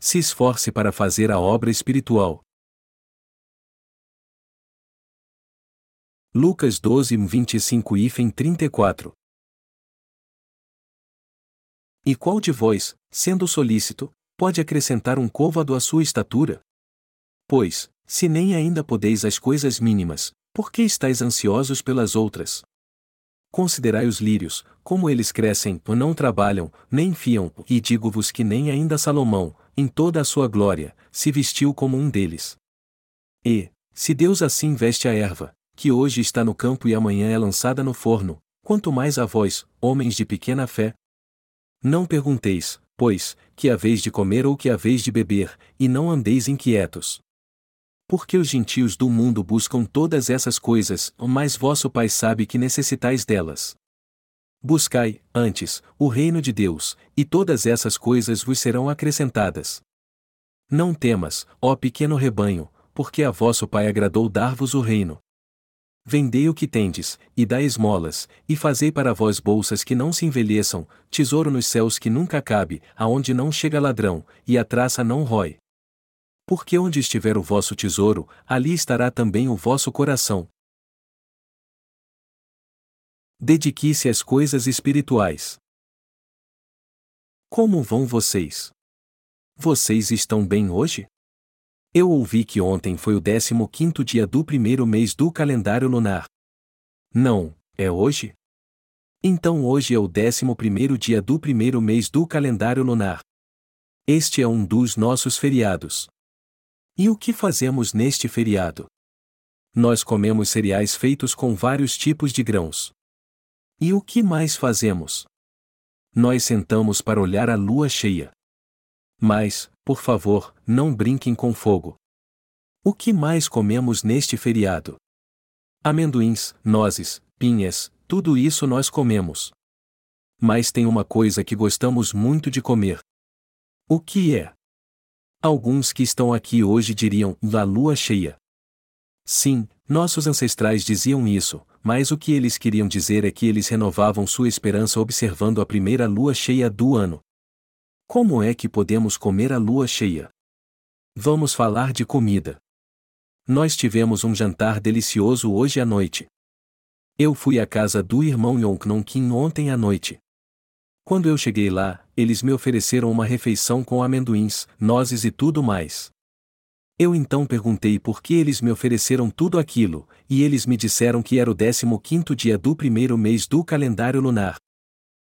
Se esforce para fazer a obra espiritual. Lucas 12, 25 e 34 E qual de vós, sendo solícito, pode acrescentar um côvado à sua estatura? Pois, se nem ainda podeis as coisas mínimas, por que estáis ansiosos pelas outras? Considerai os lírios, como eles crescem, não trabalham, nem fiam, e digo-vos que nem ainda Salomão, em toda a sua glória, se vestiu como um deles. E, se Deus assim veste a erva, que hoje está no campo e amanhã é lançada no forno, quanto mais a vós, homens de pequena fé? Não pergunteis, pois, que haveis de comer ou que haveis de beber, e não andeis inquietos. Porque os gentios do mundo buscam todas essas coisas, mas vosso Pai sabe que necessitais delas. Buscai, antes, o reino de Deus, e todas essas coisas vos serão acrescentadas. Não temas, ó pequeno rebanho, porque a vosso Pai agradou dar-vos o reino. Vendei o que tendes, e dai esmolas, e fazei para vós bolsas que não se envelheçam, tesouro nos céus que nunca cabe, aonde não chega ladrão, e a traça não rói. Porque onde estiver o vosso tesouro, ali estará também o vosso coração. Dedique-se às coisas espirituais. Como vão vocês? Vocês estão bem hoje? Eu ouvi que ontem foi o 15 dia do primeiro mês do calendário lunar. Não, é hoje? Então hoje é o 11 dia do primeiro mês do calendário lunar. Este é um dos nossos feriados. E o que fazemos neste feriado? Nós comemos cereais feitos com vários tipos de grãos. E o que mais fazemos? Nós sentamos para olhar a lua cheia. Mas, por favor, não brinquem com fogo. O que mais comemos neste feriado? Amendoins, nozes, pinhas, tudo isso nós comemos. Mas tem uma coisa que gostamos muito de comer. O que é? Alguns que estão aqui hoje diriam, da lua cheia. Sim, nossos ancestrais diziam isso, mas o que eles queriam dizer é que eles renovavam sua esperança observando a primeira lua cheia do ano. Como é que podemos comer a lua cheia? Vamos falar de comida. Nós tivemos um jantar delicioso hoje à noite. Eu fui à casa do irmão Yongnon Kim ontem à noite. Quando eu cheguei lá, eles me ofereceram uma refeição com amendoins, nozes e tudo mais. Eu então perguntei por que eles me ofereceram tudo aquilo, e eles me disseram que era o 15 dia do primeiro mês do calendário lunar.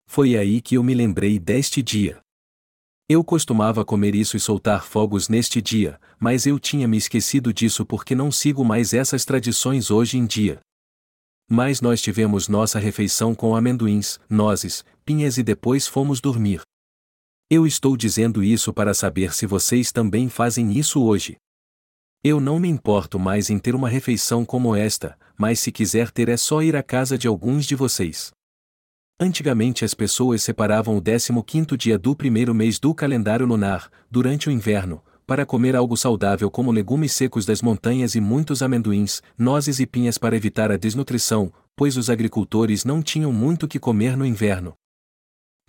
Foi aí que eu me lembrei deste dia. Eu costumava comer isso e soltar fogos neste dia, mas eu tinha me esquecido disso porque não sigo mais essas tradições hoje em dia. Mas nós tivemos nossa refeição com amendoins, nozes, pinhas e depois fomos dormir. Eu estou dizendo isso para saber se vocês também fazem isso hoje. Eu não me importo mais em ter uma refeição como esta, mas se quiser ter é só ir à casa de alguns de vocês. Antigamente as pessoas separavam o 15 dia do primeiro mês do calendário lunar, durante o inverno, para comer algo saudável como legumes secos das montanhas e muitos amendoins, nozes e pinhas para evitar a desnutrição, pois os agricultores não tinham muito que comer no inverno.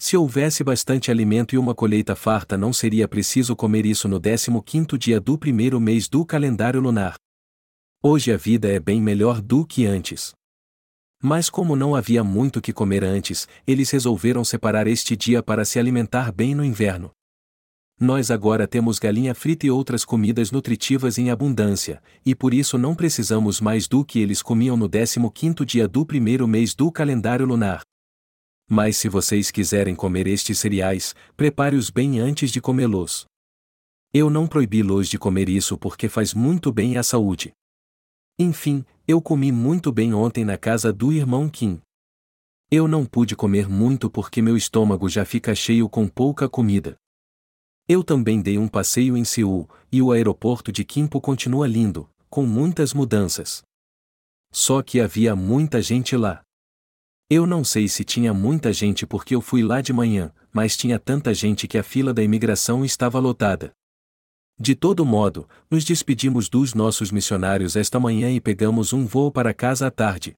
Se houvesse bastante alimento e uma colheita farta, não seria preciso comer isso no 15 dia do primeiro mês do calendário lunar. Hoje a vida é bem melhor do que antes. Mas como não havia muito que comer antes, eles resolveram separar este dia para se alimentar bem no inverno. Nós agora temos galinha frita e outras comidas nutritivas em abundância, e por isso não precisamos mais do que eles comiam no 15 dia do primeiro mês do calendário lunar. Mas se vocês quiserem comer estes cereais, prepare-os bem antes de comê-los. Eu não proibi-los de comer isso porque faz muito bem à saúde. Enfim, eu comi muito bem ontem na casa do irmão Kim. Eu não pude comer muito porque meu estômago já fica cheio com pouca comida. Eu também dei um passeio em Seul, e o aeroporto de Kimpo continua lindo, com muitas mudanças. Só que havia muita gente lá. Eu não sei se tinha muita gente porque eu fui lá de manhã, mas tinha tanta gente que a fila da imigração estava lotada. De todo modo, nos despedimos dos nossos missionários esta manhã e pegamos um voo para casa à tarde.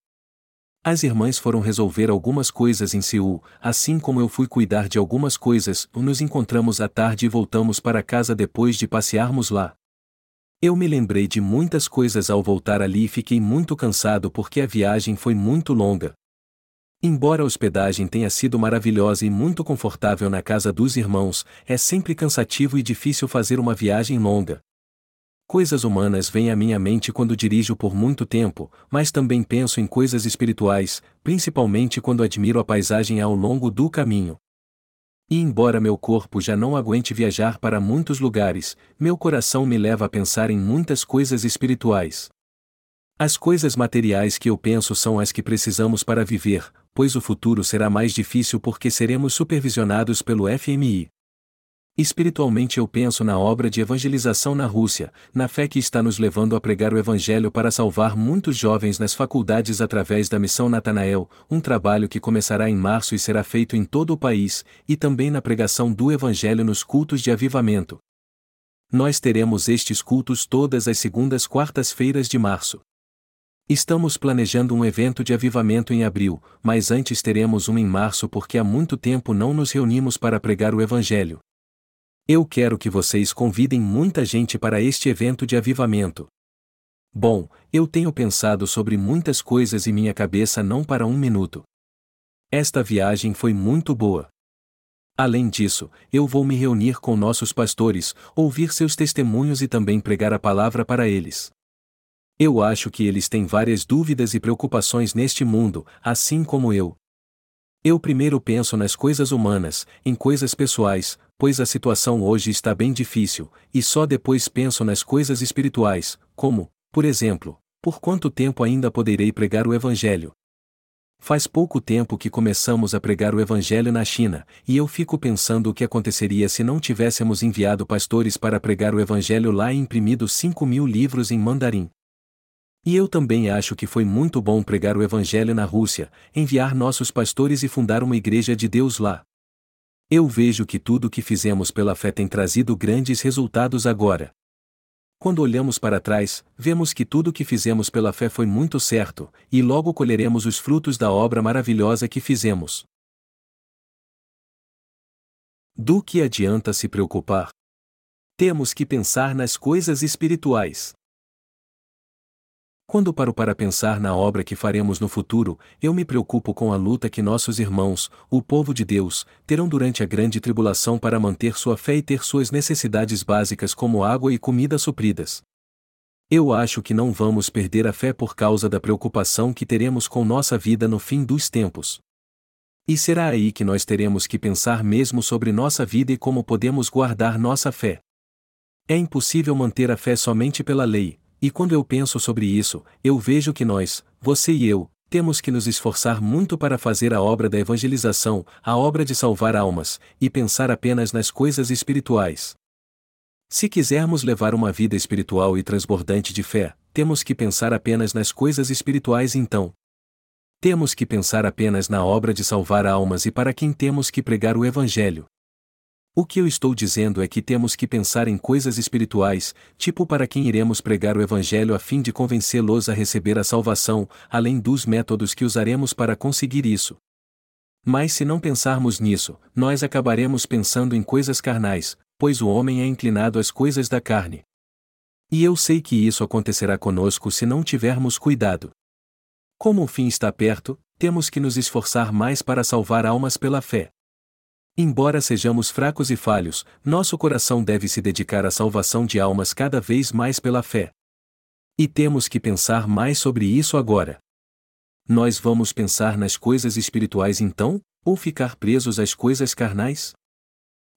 As irmãs foram resolver algumas coisas em Seul, assim como eu fui cuidar de algumas coisas, nos encontramos à tarde e voltamos para casa depois de passearmos lá. Eu me lembrei de muitas coisas ao voltar ali e fiquei muito cansado porque a viagem foi muito longa. Embora a hospedagem tenha sido maravilhosa e muito confortável na casa dos irmãos, é sempre cansativo e difícil fazer uma viagem longa. Coisas humanas vêm à minha mente quando dirijo por muito tempo, mas também penso em coisas espirituais, principalmente quando admiro a paisagem ao longo do caminho. E embora meu corpo já não aguente viajar para muitos lugares, meu coração me leva a pensar em muitas coisas espirituais. As coisas materiais que eu penso são as que precisamos para viver, pois o futuro será mais difícil porque seremos supervisionados pelo FMI. Espiritualmente eu penso na obra de evangelização na Rússia, na fé que está nos levando a pregar o Evangelho para salvar muitos jovens nas faculdades através da missão Natanael, um trabalho que começará em março e será feito em todo o país, e também na pregação do Evangelho nos cultos de avivamento. Nós teremos estes cultos todas as segundas quartas-feiras de março. Estamos planejando um evento de avivamento em abril, mas antes teremos um em março porque há muito tempo não nos reunimos para pregar o Evangelho. Eu quero que vocês convidem muita gente para este evento de avivamento. Bom, eu tenho pensado sobre muitas coisas e minha cabeça não para um minuto. Esta viagem foi muito boa. Além disso, eu vou me reunir com nossos pastores, ouvir seus testemunhos e também pregar a palavra para eles. Eu acho que eles têm várias dúvidas e preocupações neste mundo, assim como eu. Eu primeiro penso nas coisas humanas, em coisas pessoais, pois a situação hoje está bem difícil, e só depois penso nas coisas espirituais, como, por exemplo, por quanto tempo ainda poderei pregar o Evangelho? Faz pouco tempo que começamos a pregar o Evangelho na China, e eu fico pensando o que aconteceria se não tivéssemos enviado pastores para pregar o Evangelho lá e imprimido 5 mil livros em mandarim. E eu também acho que foi muito bom pregar o Evangelho na Rússia, enviar nossos pastores e fundar uma igreja de Deus lá. Eu vejo que tudo o que fizemos pela fé tem trazido grandes resultados agora. Quando olhamos para trás, vemos que tudo o que fizemos pela fé foi muito certo, e logo colheremos os frutos da obra maravilhosa que fizemos. Do que adianta se preocupar? Temos que pensar nas coisas espirituais. Quando paro para pensar na obra que faremos no futuro, eu me preocupo com a luta que nossos irmãos, o povo de Deus, terão durante a grande tribulação para manter sua fé e ter suas necessidades básicas como água e comida supridas. Eu acho que não vamos perder a fé por causa da preocupação que teremos com nossa vida no fim dos tempos. E será aí que nós teremos que pensar mesmo sobre nossa vida e como podemos guardar nossa fé. É impossível manter a fé somente pela lei, e quando eu penso sobre isso, eu vejo que nós, você e eu, temos que nos esforçar muito para fazer a obra da evangelização, a obra de salvar almas, e pensar apenas nas coisas espirituais. Se quisermos levar uma vida espiritual e transbordante de fé, temos que pensar apenas nas coisas espirituais então. Temos que pensar apenas na obra de salvar almas e para quem temos que pregar o Evangelho. O que eu estou dizendo é que temos que pensar em coisas espirituais, tipo para quem iremos pregar o Evangelho a fim de convencê-los a receber a salvação, além dos métodos que usaremos para conseguir isso. Mas se não pensarmos nisso, nós acabaremos pensando em coisas carnais, pois o homem é inclinado às coisas da carne. E eu sei que isso acontecerá conosco se não tivermos cuidado. Como o fim está perto, temos que nos esforçar mais para salvar almas pela fé. Embora sejamos fracos e falhos, nosso coração deve se dedicar à salvação de almas cada vez mais pela fé. E temos que pensar mais sobre isso agora. Nós vamos pensar nas coisas espirituais então, ou ficar presos às coisas carnais?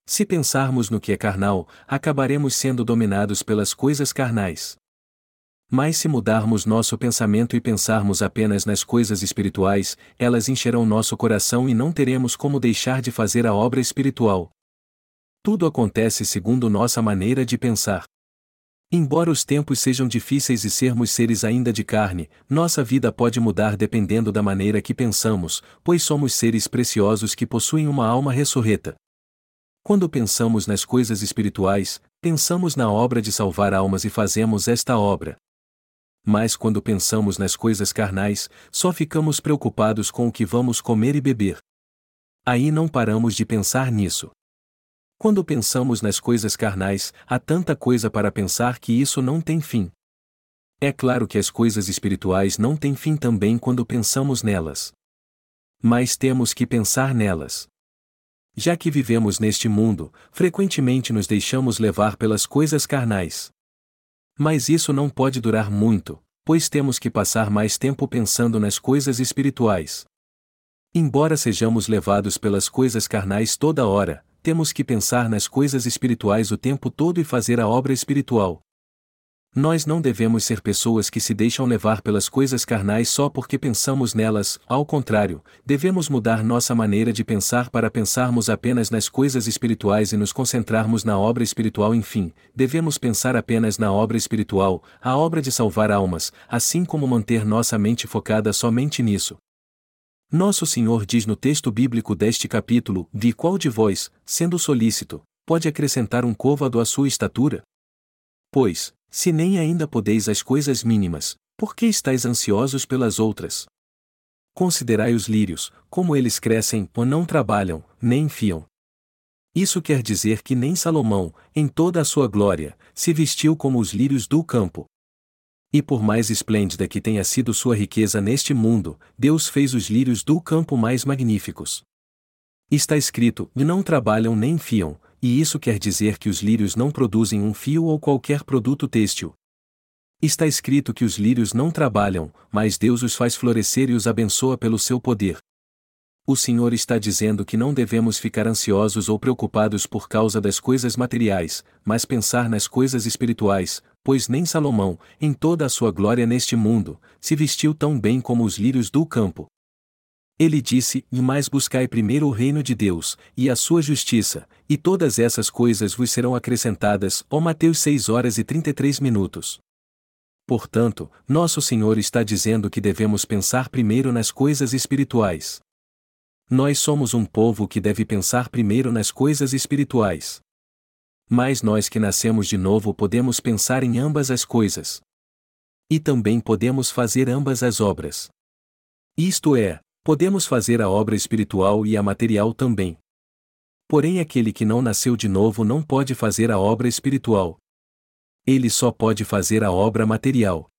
Se pensarmos no que é carnal, acabaremos sendo dominados pelas coisas carnais. Mas se mudarmos nosso pensamento e pensarmos apenas nas coisas espirituais, elas encherão nosso coração e não teremos como deixar de fazer a obra espiritual. Tudo acontece segundo nossa maneira de pensar. Embora os tempos sejam difíceis e sermos seres ainda de carne, nossa vida pode mudar dependendo da maneira que pensamos, pois somos seres preciosos que possuem uma alma ressurreta. Quando pensamos nas coisas espirituais, pensamos na obra de salvar almas e fazemos esta obra. Mas quando pensamos nas coisas carnais, só ficamos preocupados com o que vamos comer e beber. Aí não paramos de pensar nisso. Quando pensamos nas coisas carnais, há tanta coisa para pensar que isso não tem fim. É claro que as coisas espirituais não têm fim também quando pensamos nelas. Mas temos que pensar nelas. Já que vivemos neste mundo, frequentemente nos deixamos levar pelas coisas carnais. Mas isso não pode durar muito, pois temos que passar mais tempo pensando nas coisas espirituais. Embora sejamos levados pelas coisas carnais toda hora, temos que pensar nas coisas espirituais o tempo todo e fazer a obra espiritual. Nós não devemos ser pessoas que se deixam levar pelas coisas carnais só porque pensamos nelas, ao contrário, devemos mudar nossa maneira de pensar para pensarmos apenas nas coisas espirituais e nos concentrarmos na obra espiritual. Enfim, devemos pensar apenas na obra espiritual, a obra de salvar almas, assim como manter nossa mente focada somente nisso. Nosso Senhor diz no texto bíblico deste capítulo: De qual de vós, sendo solícito, pode acrescentar um côvado à sua estatura? Pois, se nem ainda podeis as coisas mínimas, por que estáis ansiosos pelas outras? Considerai os lírios, como eles crescem, ou não trabalham, nem fiam. Isso quer dizer que nem Salomão, em toda a sua glória, se vestiu como os lírios do campo. E por mais esplêndida que tenha sido sua riqueza neste mundo, Deus fez os lírios do campo mais magníficos. Está escrito: e não trabalham nem fiam, e isso quer dizer que os lírios não produzem um fio ou qualquer produto têxtil. Está escrito que os lírios não trabalham, mas Deus os faz florescer e os abençoa pelo seu poder. O Senhor está dizendo que não devemos ficar ansiosos ou preocupados por causa das coisas materiais, mas pensar nas coisas espirituais, pois nem Salomão, em toda a sua glória neste mundo, se vestiu tão bem como os lírios do campo. Ele disse: E mais buscai primeiro o reino de Deus, e a sua justiça, e todas essas coisas vos serão acrescentadas. Ó Mateus 6 horas e 33 minutos. Portanto, nosso Senhor está dizendo que devemos pensar primeiro nas coisas espirituais. Nós somos um povo que deve pensar primeiro nas coisas espirituais. Mas nós que nascemos de novo podemos pensar em ambas as coisas. E também podemos fazer ambas as obras. Isto é, podemos fazer a obra espiritual e a material também. Porém, aquele que não nasceu de novo não pode fazer a obra espiritual. Ele só pode fazer a obra material.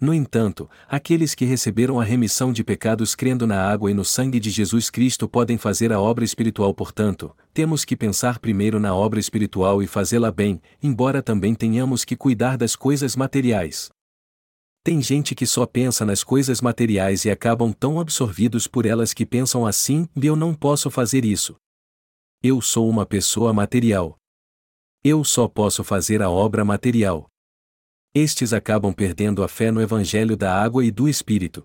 No entanto, aqueles que receberam a remissão de pecados crendo na água e no sangue de Jesus Cristo podem fazer a obra espiritual, portanto, temos que pensar primeiro na obra espiritual e fazê-la bem, embora também tenhamos que cuidar das coisas materiais. Tem gente que só pensa nas coisas materiais e acabam tão absorvidos por elas que pensam assim: eu não posso fazer isso. Eu sou uma pessoa material. Eu só posso fazer a obra material estes acabam perdendo a fé no Evangelho da água e do Espírito.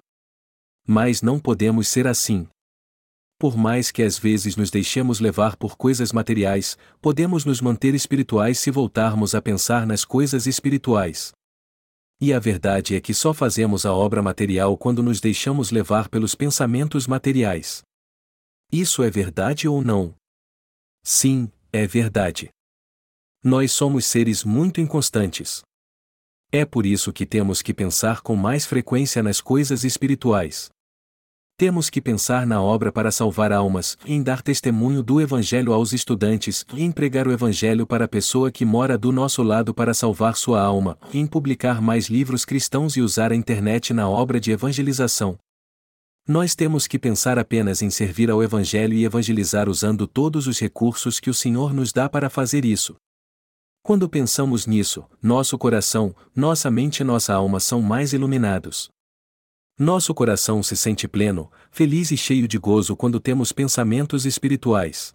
Mas não podemos ser assim. Por mais que às vezes nos deixemos levar por coisas materiais, podemos nos manter espirituais se voltarmos a pensar nas coisas espirituais. E a verdade é que só fazemos a obra material quando nos deixamos levar pelos pensamentos materiais. Isso é verdade ou não? Sim, é verdade. Nós somos seres muito inconstantes. É por isso que temos que pensar com mais frequência nas coisas espirituais. Temos que pensar na obra para salvar almas, em dar testemunho do Evangelho aos estudantes, em pregar o Evangelho para a pessoa que mora do nosso lado para salvar sua alma, em publicar mais livros cristãos e usar a internet na obra de evangelização. Nós temos que pensar apenas em servir ao Evangelho e evangelizar usando todos os recursos que o Senhor nos dá para fazer isso. Quando pensamos nisso, nosso coração, nossa mente e nossa alma são mais iluminados. Nosso coração se sente pleno, feliz e cheio de gozo quando temos pensamentos espirituais.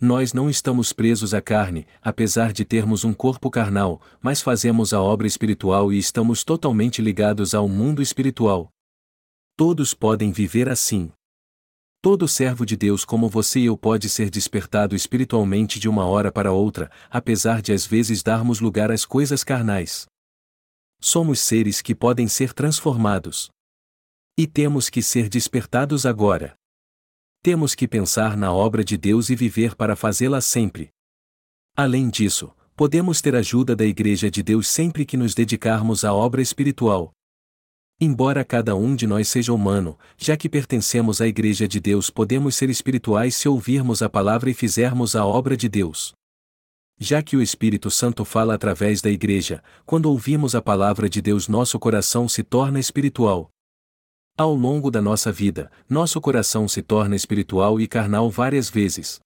Nós não estamos presos à carne, apesar de termos um corpo carnal, mas fazemos a obra espiritual e estamos totalmente ligados ao mundo espiritual. Todos podem viver assim. Todo servo de Deus como você e eu pode ser despertado espiritualmente de uma hora para outra, apesar de às vezes darmos lugar às coisas carnais. Somos seres que podem ser transformados. E temos que ser despertados agora. Temos que pensar na obra de Deus e viver para fazê-la sempre. Além disso, Podemos ter ajuda da Igreja de Deus sempre que nos dedicarmos à obra espiritual. Embora cada um de nós seja humano, já que pertencemos à Igreja de Deus, podemos ser espirituais se ouvirmos a palavra e fizermos a obra de Deus. Já que o Espírito Santo fala através da Igreja, quando ouvimos a palavra de Deus, nosso coração se torna espiritual. Ao longo da nossa vida, nosso coração se torna espiritual e carnal várias vezes.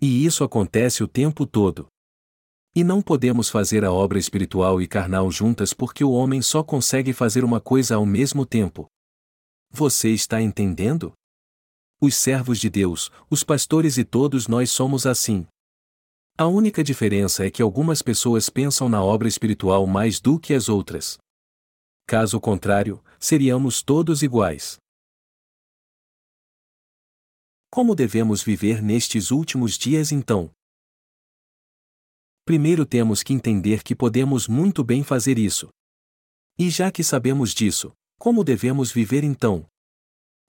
E isso acontece o tempo todo. E não podemos fazer a obra espiritual e carnal juntas porque o homem só consegue fazer uma coisa ao mesmo tempo. Você está entendendo? Os servos de Deus, os pastores e todos nós somos assim. A única diferença é que algumas pessoas pensam na obra espiritual mais do que as outras. Caso contrário, seríamos todos iguais. Como devemos viver nestes últimos dias então? Primeiro temos que entender que podemos muito bem fazer isso. E já que sabemos disso, como devemos viver então?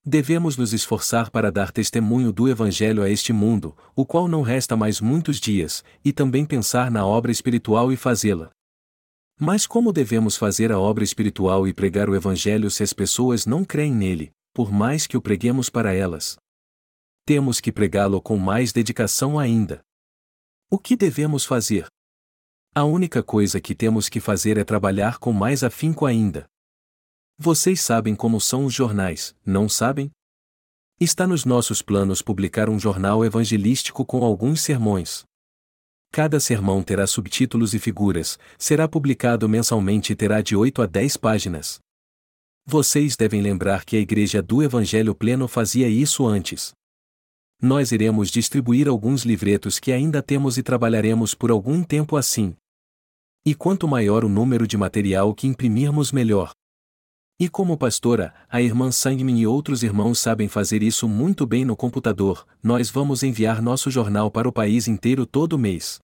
Devemos nos esforçar para dar testemunho do Evangelho a este mundo, o qual não resta mais muitos dias, e também pensar na obra espiritual e fazê-la. Mas como devemos fazer a obra espiritual e pregar o Evangelho se as pessoas não creem nele, por mais que o preguemos para elas? Temos que pregá-lo com mais dedicação ainda. O que devemos fazer? A única coisa que temos que fazer é trabalhar com mais afinco ainda. Vocês sabem como são os jornais, não sabem? Está nos nossos planos publicar um jornal evangelístico com alguns sermões. Cada sermão terá subtítulos e figuras, será publicado mensalmente e terá de 8 a 10 páginas. Vocês devem lembrar que a Igreja do Evangelho Pleno fazia isso antes nós iremos distribuir alguns livretos que ainda temos e trabalharemos por algum tempo assim. E quanto maior o número de material que imprimirmos, melhor. E como pastora, a irmã Sangmin e outros irmãos sabem fazer isso muito bem no computador, nós vamos enviar nosso jornal para o país inteiro todo mês.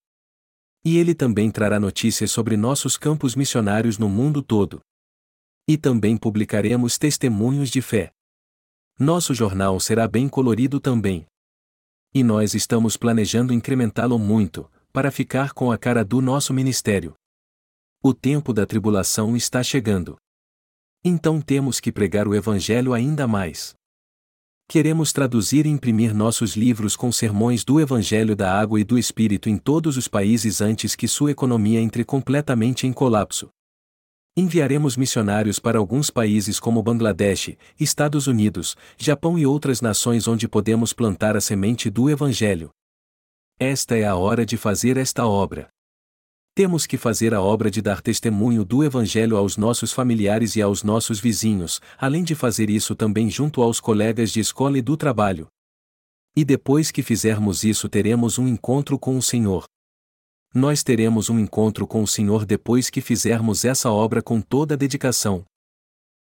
E ele também trará notícias sobre nossos campos missionários no mundo todo. E também publicaremos testemunhos de fé. Nosso jornal será bem colorido também. E nós estamos planejando incrementá-lo muito, para ficar com a cara do nosso ministério. O tempo da tribulação está chegando. Então temos que pregar o Evangelho ainda mais. Queremos traduzir e imprimir nossos livros com sermões do Evangelho da Água e do Espírito em todos os países antes que sua economia entre completamente em colapso. Enviaremos missionários para alguns países como Bangladesh, Estados Unidos, Japão e outras nações onde podemos plantar a semente do Evangelho. Esta é a hora de fazer esta obra. Temos que fazer a obra de dar testemunho do Evangelho aos nossos familiares e aos nossos vizinhos, além de fazer isso também junto aos colegas de escola e do trabalho. E depois que fizermos isso, teremos um encontro com o Senhor nós teremos um encontro com o Senhor depois que fizermos essa obra com toda a dedicação.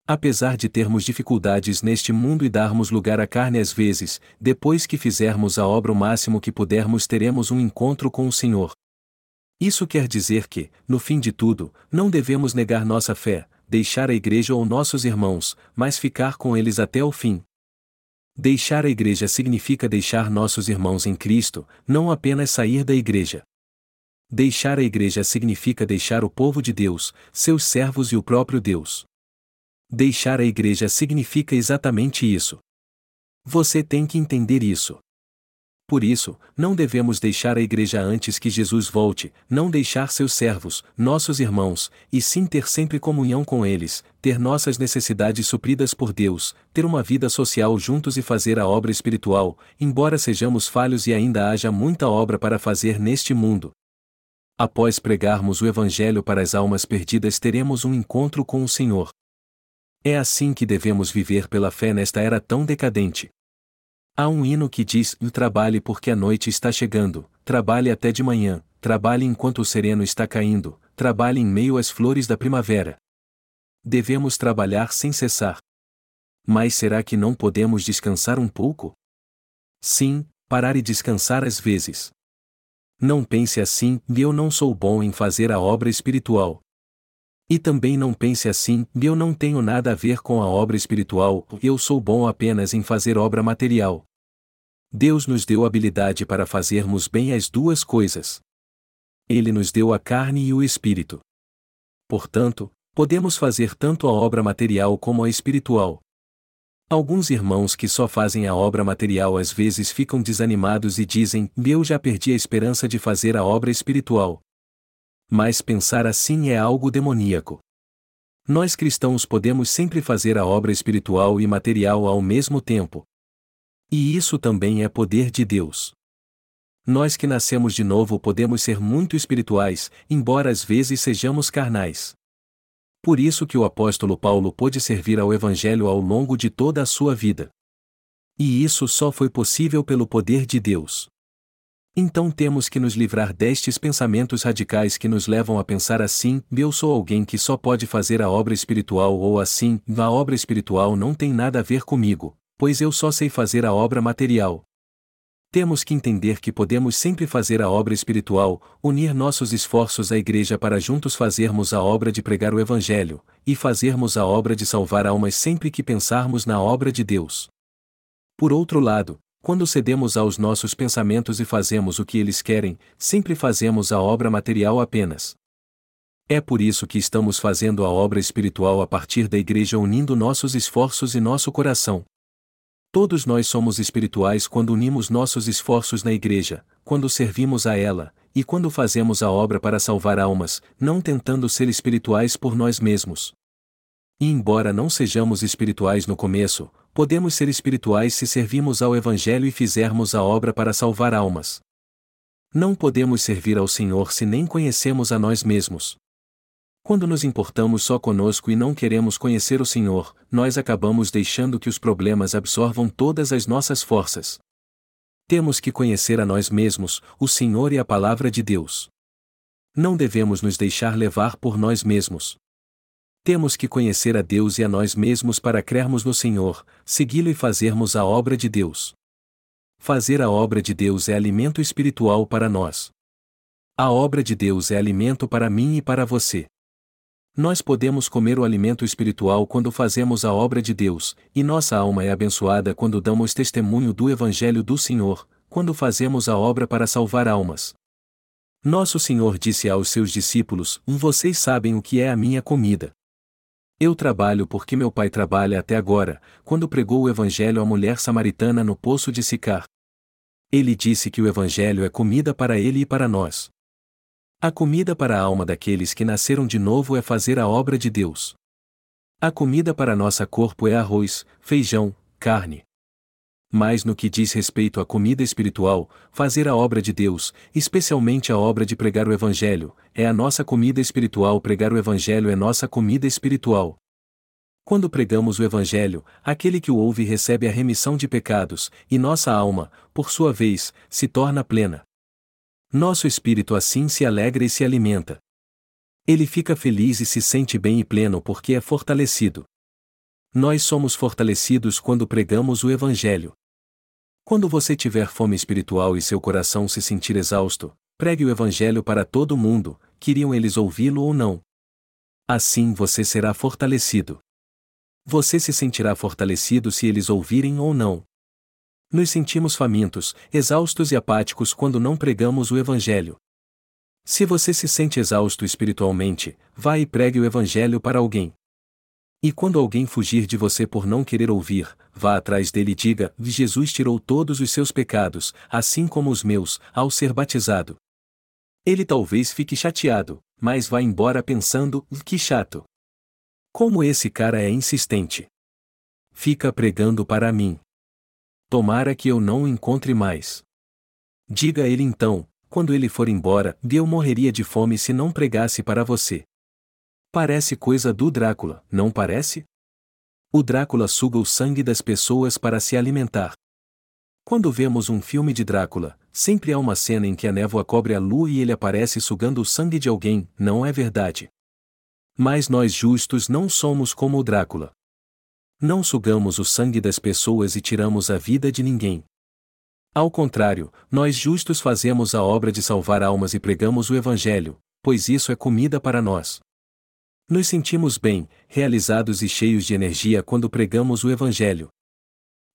Apesar de termos dificuldades neste mundo e darmos lugar à carne às vezes, depois que fizermos a obra o máximo que pudermos, teremos um encontro com o Senhor. Isso quer dizer que, no fim de tudo, não devemos negar nossa fé, deixar a igreja ou nossos irmãos, mas ficar com eles até o fim. Deixar a igreja significa deixar nossos irmãos em Cristo, não apenas sair da igreja. Deixar a igreja significa deixar o povo de Deus, seus servos e o próprio Deus. Deixar a igreja significa exatamente isso. Você tem que entender isso. Por isso, não devemos deixar a igreja antes que Jesus volte, não deixar seus servos, nossos irmãos, e sim ter sempre comunhão com eles, ter nossas necessidades supridas por Deus, ter uma vida social juntos e fazer a obra espiritual, embora sejamos falhos e ainda haja muita obra para fazer neste mundo, Após pregarmos o Evangelho para as almas perdidas, teremos um encontro com o Senhor. É assim que devemos viver pela fé nesta era tão decadente. Há um hino que diz: Trabalhe porque a noite está chegando, trabalhe até de manhã, trabalhe enquanto o sereno está caindo, trabalhe em meio às flores da primavera. Devemos trabalhar sem cessar. Mas será que não podemos descansar um pouco? Sim, parar e descansar às vezes. Não pense assim, eu não sou bom em fazer a obra espiritual. E também não pense assim, eu não tenho nada a ver com a obra espiritual, eu sou bom apenas em fazer obra material. Deus nos deu habilidade para fazermos bem as duas coisas. Ele nos deu a carne e o espírito. Portanto, podemos fazer tanto a obra material como a espiritual. Alguns irmãos que só fazem a obra material às vezes ficam desanimados e dizem: Eu já perdi a esperança de fazer a obra espiritual. Mas pensar assim é algo demoníaco. Nós cristãos podemos sempre fazer a obra espiritual e material ao mesmo tempo. E isso também é poder de Deus. Nós que nascemos de novo podemos ser muito espirituais, embora às vezes sejamos carnais. Por isso que o apóstolo Paulo pôde servir ao Evangelho ao longo de toda a sua vida. E isso só foi possível pelo poder de Deus. Então temos que nos livrar destes pensamentos radicais que nos levam a pensar assim: eu sou alguém que só pode fazer a obra espiritual ou assim, a obra espiritual não tem nada a ver comigo, pois eu só sei fazer a obra material. Temos que entender que podemos sempre fazer a obra espiritual, unir nossos esforços à igreja para juntos fazermos a obra de pregar o Evangelho, e fazermos a obra de salvar almas sempre que pensarmos na obra de Deus. Por outro lado, quando cedemos aos nossos pensamentos e fazemos o que eles querem, sempre fazemos a obra material apenas. É por isso que estamos fazendo a obra espiritual a partir da igreja unindo nossos esforços e nosso coração. Todos nós somos espirituais quando unimos nossos esforços na igreja, quando servimos a ela, e quando fazemos a obra para salvar almas, não tentando ser espirituais por nós mesmos. E embora não sejamos espirituais no começo, podemos ser espirituais se servirmos ao Evangelho e fizermos a obra para salvar almas. Não podemos servir ao Senhor se nem conhecemos a nós mesmos. Quando nos importamos só conosco e não queremos conhecer o Senhor, nós acabamos deixando que os problemas absorvam todas as nossas forças. Temos que conhecer a nós mesmos, o Senhor e a palavra de Deus. Não devemos nos deixar levar por nós mesmos. Temos que conhecer a Deus e a nós mesmos para crermos no Senhor, segui-lo e fazermos a obra de Deus. Fazer a obra de Deus é alimento espiritual para nós. A obra de Deus é alimento para mim e para você. Nós podemos comer o alimento espiritual quando fazemos a obra de Deus, e nossa alma é abençoada quando damos testemunho do Evangelho do Senhor, quando fazemos a obra para salvar almas. Nosso Senhor disse aos seus discípulos: Vocês sabem o que é a minha comida. Eu trabalho porque meu pai trabalha até agora, quando pregou o Evangelho à mulher samaritana no poço de Sicar. Ele disse que o Evangelho é comida para ele e para nós. A comida para a alma daqueles que nasceram de novo é fazer a obra de Deus. A comida para nossa corpo é arroz, feijão, carne. Mas no que diz respeito à comida espiritual, fazer a obra de Deus, especialmente a obra de pregar o Evangelho, é a nossa comida espiritual. Pregar o Evangelho é nossa comida espiritual. Quando pregamos o Evangelho, aquele que o ouve recebe a remissão de pecados, e nossa alma, por sua vez, se torna plena. Nosso espírito assim se alegra e se alimenta. Ele fica feliz e se sente bem e pleno porque é fortalecido. Nós somos fortalecidos quando pregamos o Evangelho. Quando você tiver fome espiritual e seu coração se sentir exausto, Pregue o Evangelho para todo mundo, queriam eles ouvi-lo ou não. Assim você será fortalecido. Você se sentirá fortalecido se eles ouvirem ou não. Nos sentimos famintos, exaustos e apáticos quando não pregamos o Evangelho. Se você se sente exausto espiritualmente, vá e pregue o Evangelho para alguém. E quando alguém fugir de você por não querer ouvir, vá atrás dele e diga: Jesus tirou todos os seus pecados, assim como os meus, ao ser batizado. Ele talvez fique chateado, mas vá embora pensando: que chato. Como esse cara é insistente. Fica pregando para mim. Tomara que eu não o encontre mais. Diga ele então, quando ele for embora, eu morreria de fome se não pregasse para você. Parece coisa do Drácula, não parece? O Drácula suga o sangue das pessoas para se alimentar. Quando vemos um filme de Drácula, sempre há uma cena em que a névoa cobre a lua e ele aparece sugando o sangue de alguém, não é verdade? Mas nós justos não somos como o Drácula. Não sugamos o sangue das pessoas e tiramos a vida de ninguém. Ao contrário, nós justos fazemos a obra de salvar almas e pregamos o Evangelho, pois isso é comida para nós. Nos sentimos bem, realizados e cheios de energia quando pregamos o Evangelho.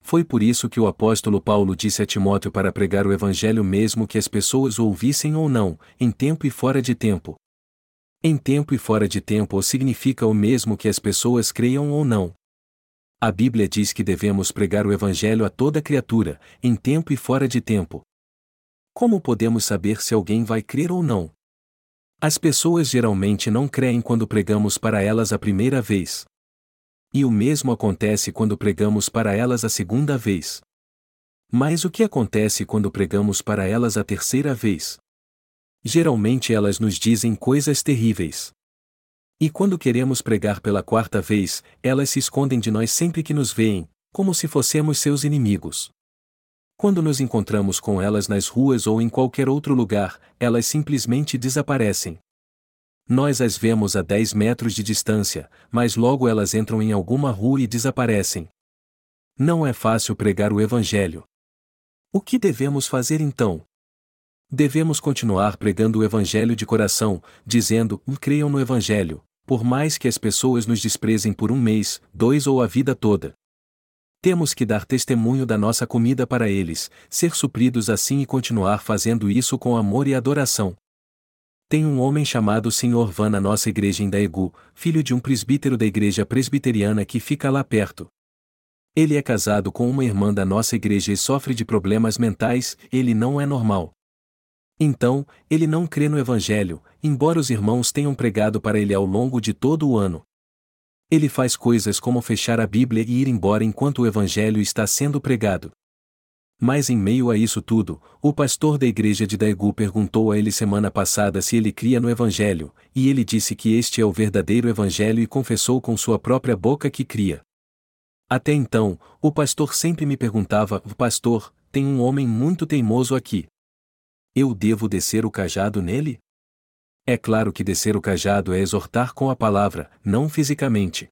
Foi por isso que o apóstolo Paulo disse a Timóteo para pregar o evangelho mesmo que as pessoas o ouvissem ou não, em tempo e fora de tempo. Em tempo e fora de tempo significa o mesmo que as pessoas creiam ou não. A Bíblia diz que devemos pregar o evangelho a toda criatura, em tempo e fora de tempo. Como podemos saber se alguém vai crer ou não? As pessoas geralmente não creem quando pregamos para elas a primeira vez. E o mesmo acontece quando pregamos para elas a segunda vez. Mas o que acontece quando pregamos para elas a terceira vez? Geralmente elas nos dizem coisas terríveis. E quando queremos pregar pela quarta vez, elas se escondem de nós sempre que nos veem, como se fossemos seus inimigos. Quando nos encontramos com elas nas ruas ou em qualquer outro lugar, elas simplesmente desaparecem. Nós as vemos a 10 metros de distância, mas logo elas entram em alguma rua e desaparecem. Não é fácil pregar o Evangelho. O que devemos fazer então? Devemos continuar pregando o Evangelho de coração, dizendo: creiam no Evangelho, por mais que as pessoas nos desprezem por um mês, dois ou a vida toda. Temos que dar testemunho da nossa comida para eles, ser supridos assim e continuar fazendo isso com amor e adoração. Tem um homem chamado Sr. Van na nossa igreja em Daegu, filho de um presbítero da igreja presbiteriana que fica lá perto. Ele é casado com uma irmã da nossa igreja e sofre de problemas mentais, ele não é normal. Então, ele não crê no Evangelho, embora os irmãos tenham pregado para ele ao longo de todo o ano. Ele faz coisas como fechar a Bíblia e ir embora enquanto o Evangelho está sendo pregado. Mas em meio a isso tudo, o pastor da igreja de Daegu perguntou a ele semana passada se ele cria no Evangelho, e ele disse que este é o verdadeiro Evangelho e confessou com sua própria boca que cria. Até então, o pastor sempre me perguntava: Pastor, tem um homem muito teimoso aqui. Eu devo descer o cajado nele? É claro que descer o cajado é exortar com a palavra, não fisicamente.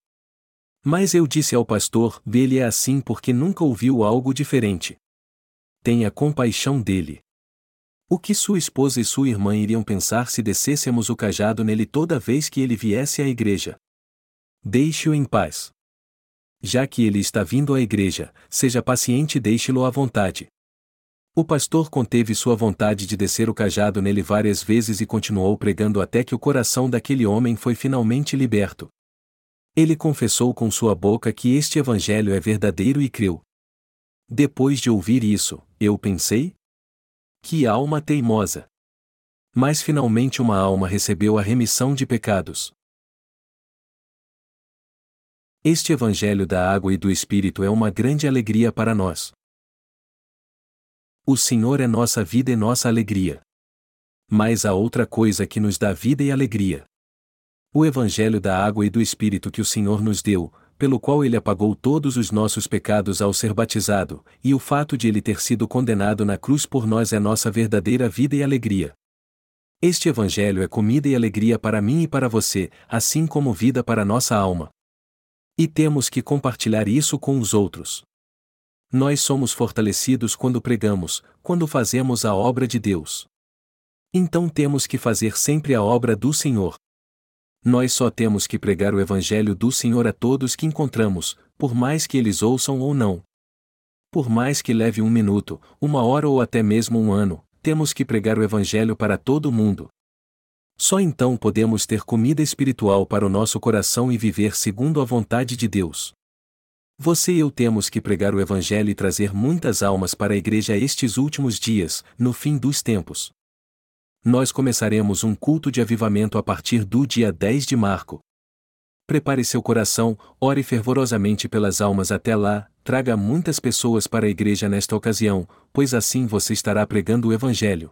Mas eu disse ao pastor: ele é assim porque nunca ouviu algo diferente tenha compaixão dele. O que sua esposa e sua irmã iriam pensar se descêssemos o cajado nele toda vez que ele viesse à igreja? Deixe-o em paz. Já que ele está vindo à igreja, seja paciente e deixe-lo à vontade. O pastor conteve sua vontade de descer o cajado nele várias vezes e continuou pregando até que o coração daquele homem foi finalmente liberto. Ele confessou com sua boca que este evangelho é verdadeiro e creu. Depois de ouvir isso, eu pensei? Que alma teimosa! Mas finalmente uma alma recebeu a remissão de pecados. Este Evangelho da água e do Espírito é uma grande alegria para nós. O Senhor é nossa vida e nossa alegria. Mas há outra coisa que nos dá vida e alegria. O Evangelho da água e do Espírito que o Senhor nos deu, pelo qual ele apagou todos os nossos pecados ao ser batizado, e o fato de ele ter sido condenado na cruz por nós é nossa verdadeira vida e alegria. Este Evangelho é comida e alegria para mim e para você, assim como vida para nossa alma. E temos que compartilhar isso com os outros. Nós somos fortalecidos quando pregamos, quando fazemos a obra de Deus. Então temos que fazer sempre a obra do Senhor. Nós só temos que pregar o Evangelho do Senhor a todos que encontramos, por mais que eles ouçam ou não. Por mais que leve um minuto, uma hora ou até mesmo um ano, temos que pregar o Evangelho para todo mundo. Só então podemos ter comida espiritual para o nosso coração e viver segundo a vontade de Deus. Você e eu temos que pregar o Evangelho e trazer muitas almas para a igreja estes últimos dias, no fim dos tempos nós começaremos um culto de avivamento a partir do dia 10 de março. Prepare seu coração, ore fervorosamente pelas almas até lá, traga muitas pessoas para a igreja nesta ocasião, pois assim você estará pregando o Evangelho.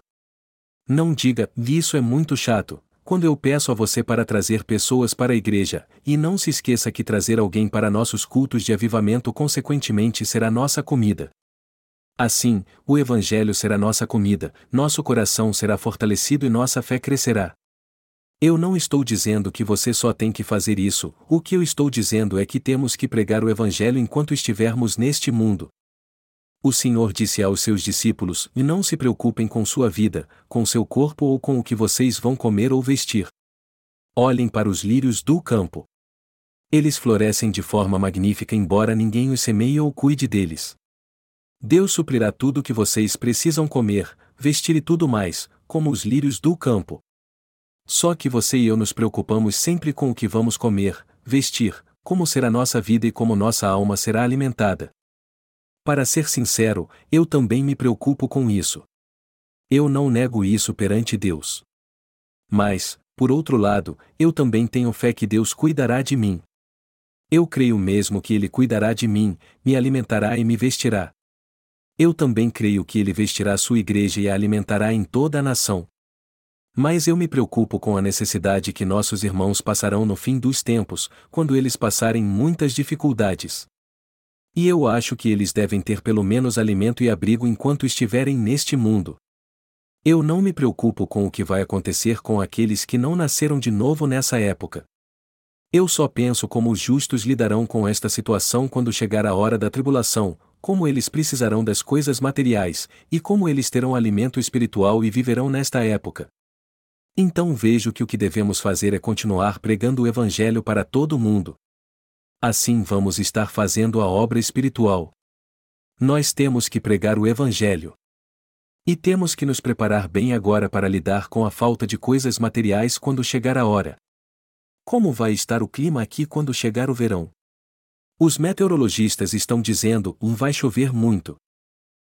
Não diga, isso é muito chato, quando eu peço a você para trazer pessoas para a igreja, e não se esqueça que trazer alguém para nossos cultos de avivamento consequentemente será nossa comida. Assim, o Evangelho será nossa comida, nosso coração será fortalecido e nossa fé crescerá. Eu não estou dizendo que você só tem que fazer isso, o que eu estou dizendo é que temos que pregar o Evangelho enquanto estivermos neste mundo. O Senhor disse aos seus discípulos: E não se preocupem com sua vida, com seu corpo ou com o que vocês vão comer ou vestir. Olhem para os lírios do campo. Eles florescem de forma magnífica, embora ninguém os semeie ou cuide deles. Deus suprirá tudo o que vocês precisam comer, vestir e tudo mais, como os lírios do campo. Só que você e eu nos preocupamos sempre com o que vamos comer, vestir, como será nossa vida e como nossa alma será alimentada. Para ser sincero, eu também me preocupo com isso. Eu não nego isso perante Deus. Mas, por outro lado, eu também tenho fé que Deus cuidará de mim. Eu creio mesmo que Ele cuidará de mim, me alimentará e me vestirá. Eu também creio que Ele vestirá sua igreja e a alimentará em toda a nação. Mas eu me preocupo com a necessidade que nossos irmãos passarão no fim dos tempos, quando eles passarem muitas dificuldades. E eu acho que eles devem ter pelo menos alimento e abrigo enquanto estiverem neste mundo. Eu não me preocupo com o que vai acontecer com aqueles que não nasceram de novo nessa época. Eu só penso como os justos lidarão com esta situação quando chegar a hora da tribulação, como eles precisarão das coisas materiais, e como eles terão alimento espiritual e viverão nesta época. Então vejo que o que devemos fazer é continuar pregando o Evangelho para todo mundo. Assim vamos estar fazendo a obra espiritual. Nós temos que pregar o Evangelho. E temos que nos preparar bem agora para lidar com a falta de coisas materiais quando chegar a hora. Como vai estar o clima aqui quando chegar o verão? Os meteorologistas estão dizendo um vai chover muito.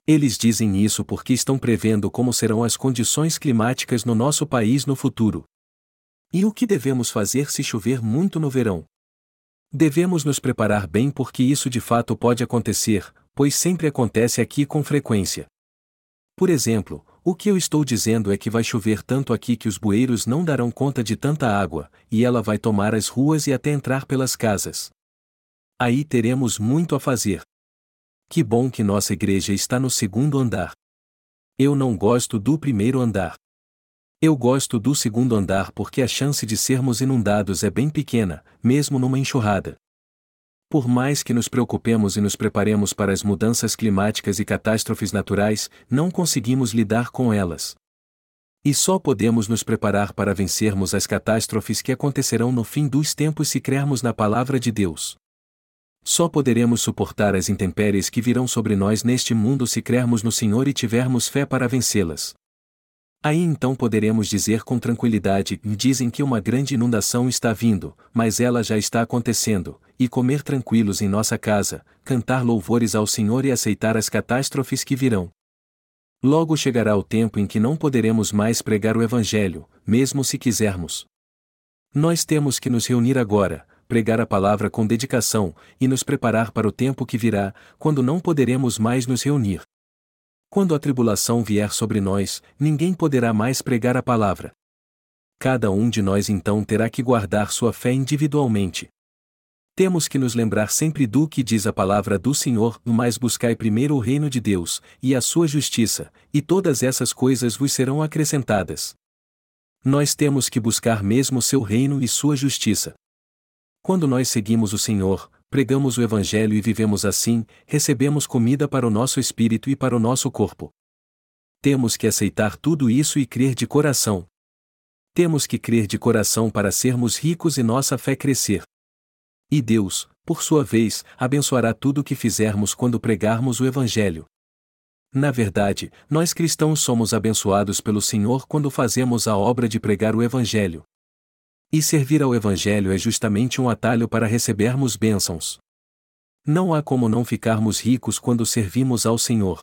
Eles dizem isso porque estão prevendo como serão as condições climáticas no nosso país no futuro. E o que devemos fazer se chover muito no verão? Devemos nos preparar bem porque isso de fato pode acontecer, pois sempre acontece aqui com frequência. Por exemplo, o que eu estou dizendo é que vai chover tanto aqui que os bueiros não darão conta de tanta água, e ela vai tomar as ruas e até entrar pelas casas. Aí teremos muito a fazer. Que bom que nossa igreja está no segundo andar. Eu não gosto do primeiro andar. Eu gosto do segundo andar porque a chance de sermos inundados é bem pequena, mesmo numa enxurrada. Por mais que nos preocupemos e nos preparemos para as mudanças climáticas e catástrofes naturais, não conseguimos lidar com elas. E só podemos nos preparar para vencermos as catástrofes que acontecerão no fim dos tempos se crermos na palavra de Deus. Só poderemos suportar as intempéries que virão sobre nós neste mundo se crermos no Senhor e tivermos fé para vencê-las. Aí então poderemos dizer com tranquilidade: dizem que uma grande inundação está vindo, mas ela já está acontecendo, e comer tranquilos em nossa casa, cantar louvores ao Senhor e aceitar as catástrofes que virão. Logo chegará o tempo em que não poderemos mais pregar o Evangelho, mesmo se quisermos. Nós temos que nos reunir agora, pregar a palavra com dedicação, e nos preparar para o tempo que virá, quando não poderemos mais nos reunir. Quando a tribulação vier sobre nós, ninguém poderá mais pregar a palavra. Cada um de nós então terá que guardar sua fé individualmente. Temos que nos lembrar sempre do que diz a palavra do Senhor, mas buscai primeiro o reino de Deus, e a sua justiça, e todas essas coisas vos serão acrescentadas. Nós temos que buscar mesmo seu reino e sua justiça. Quando nós seguimos o Senhor, pregamos o Evangelho e vivemos assim, recebemos comida para o nosso espírito e para o nosso corpo. Temos que aceitar tudo isso e crer de coração. Temos que crer de coração para sermos ricos e nossa fé crescer. E Deus, por sua vez, abençoará tudo o que fizermos quando pregarmos o Evangelho. Na verdade, nós cristãos somos abençoados pelo Senhor quando fazemos a obra de pregar o Evangelho. E servir ao Evangelho é justamente um atalho para recebermos bênçãos. Não há como não ficarmos ricos quando servimos ao Senhor.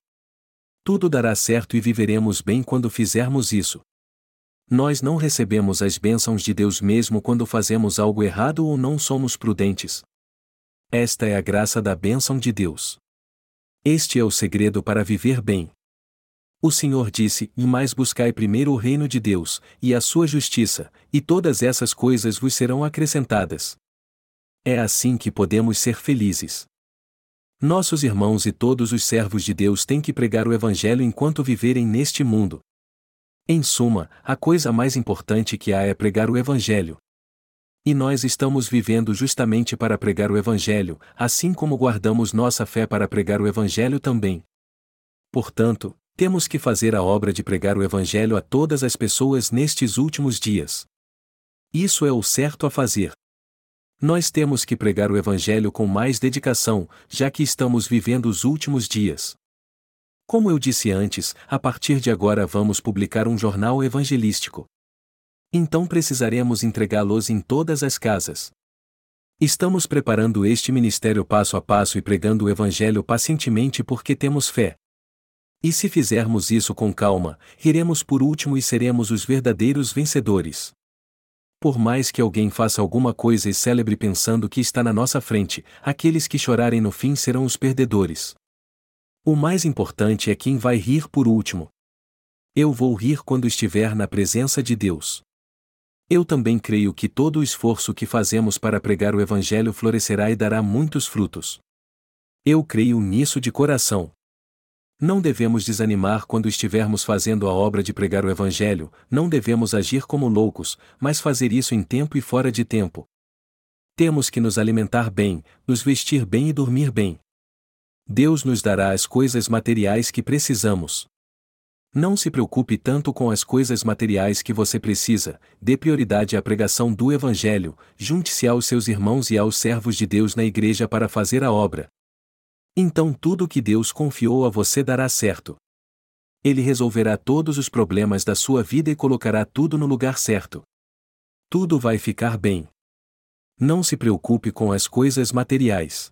Tudo dará certo e viveremos bem quando fizermos isso. Nós não recebemos as bênçãos de Deus mesmo quando fazemos algo errado ou não somos prudentes. Esta é a graça da bênção de Deus. Este é o segredo para viver bem. O Senhor disse: E mais buscai primeiro o reino de Deus, e a sua justiça, e todas essas coisas vos serão acrescentadas. É assim que podemos ser felizes. Nossos irmãos e todos os servos de Deus têm que pregar o Evangelho enquanto viverem neste mundo. Em suma, a coisa mais importante que há é pregar o Evangelho. E nós estamos vivendo justamente para pregar o Evangelho, assim como guardamos nossa fé para pregar o Evangelho também. Portanto, temos que fazer a obra de pregar o Evangelho a todas as pessoas nestes últimos dias. Isso é o certo a fazer. Nós temos que pregar o Evangelho com mais dedicação, já que estamos vivendo os últimos dias. Como eu disse antes, a partir de agora vamos publicar um jornal evangelístico. Então precisaremos entregá-los em todas as casas. Estamos preparando este ministério passo a passo e pregando o Evangelho pacientemente porque temos fé. E se fizermos isso com calma, iremos por último e seremos os verdadeiros vencedores. Por mais que alguém faça alguma coisa e celebre pensando que está na nossa frente, aqueles que chorarem no fim serão os perdedores. O mais importante é quem vai rir por último. Eu vou rir quando estiver na presença de Deus. Eu também creio que todo o esforço que fazemos para pregar o Evangelho florescerá e dará muitos frutos. Eu creio nisso de coração. Não devemos desanimar quando estivermos fazendo a obra de pregar o Evangelho, não devemos agir como loucos, mas fazer isso em tempo e fora de tempo. Temos que nos alimentar bem, nos vestir bem e dormir bem. Deus nos dará as coisas materiais que precisamos. Não se preocupe tanto com as coisas materiais que você precisa, dê prioridade à pregação do Evangelho, junte-se aos seus irmãos e aos servos de Deus na igreja para fazer a obra. Então tudo o que Deus confiou a você dará certo. Ele resolverá todos os problemas da sua vida e colocará tudo no lugar certo. Tudo vai ficar bem. Não se preocupe com as coisas materiais.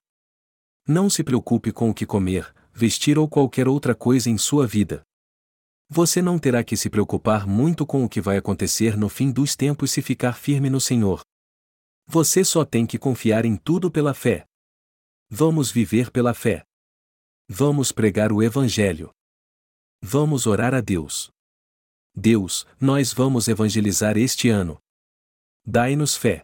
Não se preocupe com o que comer, vestir ou qualquer outra coisa em sua vida. Você não terá que se preocupar muito com o que vai acontecer no fim dos tempos se ficar firme no Senhor. Você só tem que confiar em tudo pela fé. Vamos viver pela fé. Vamos pregar o Evangelho. Vamos orar a Deus. Deus, nós vamos evangelizar este ano. Dai-nos fé.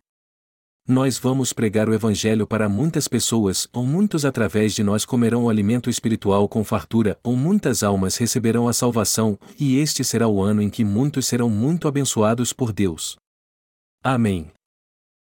Nós vamos pregar o Evangelho para muitas pessoas, ou muitos através de nós comerão o alimento espiritual com fartura, ou muitas almas receberão a salvação, e este será o ano em que muitos serão muito abençoados por Deus. Amém.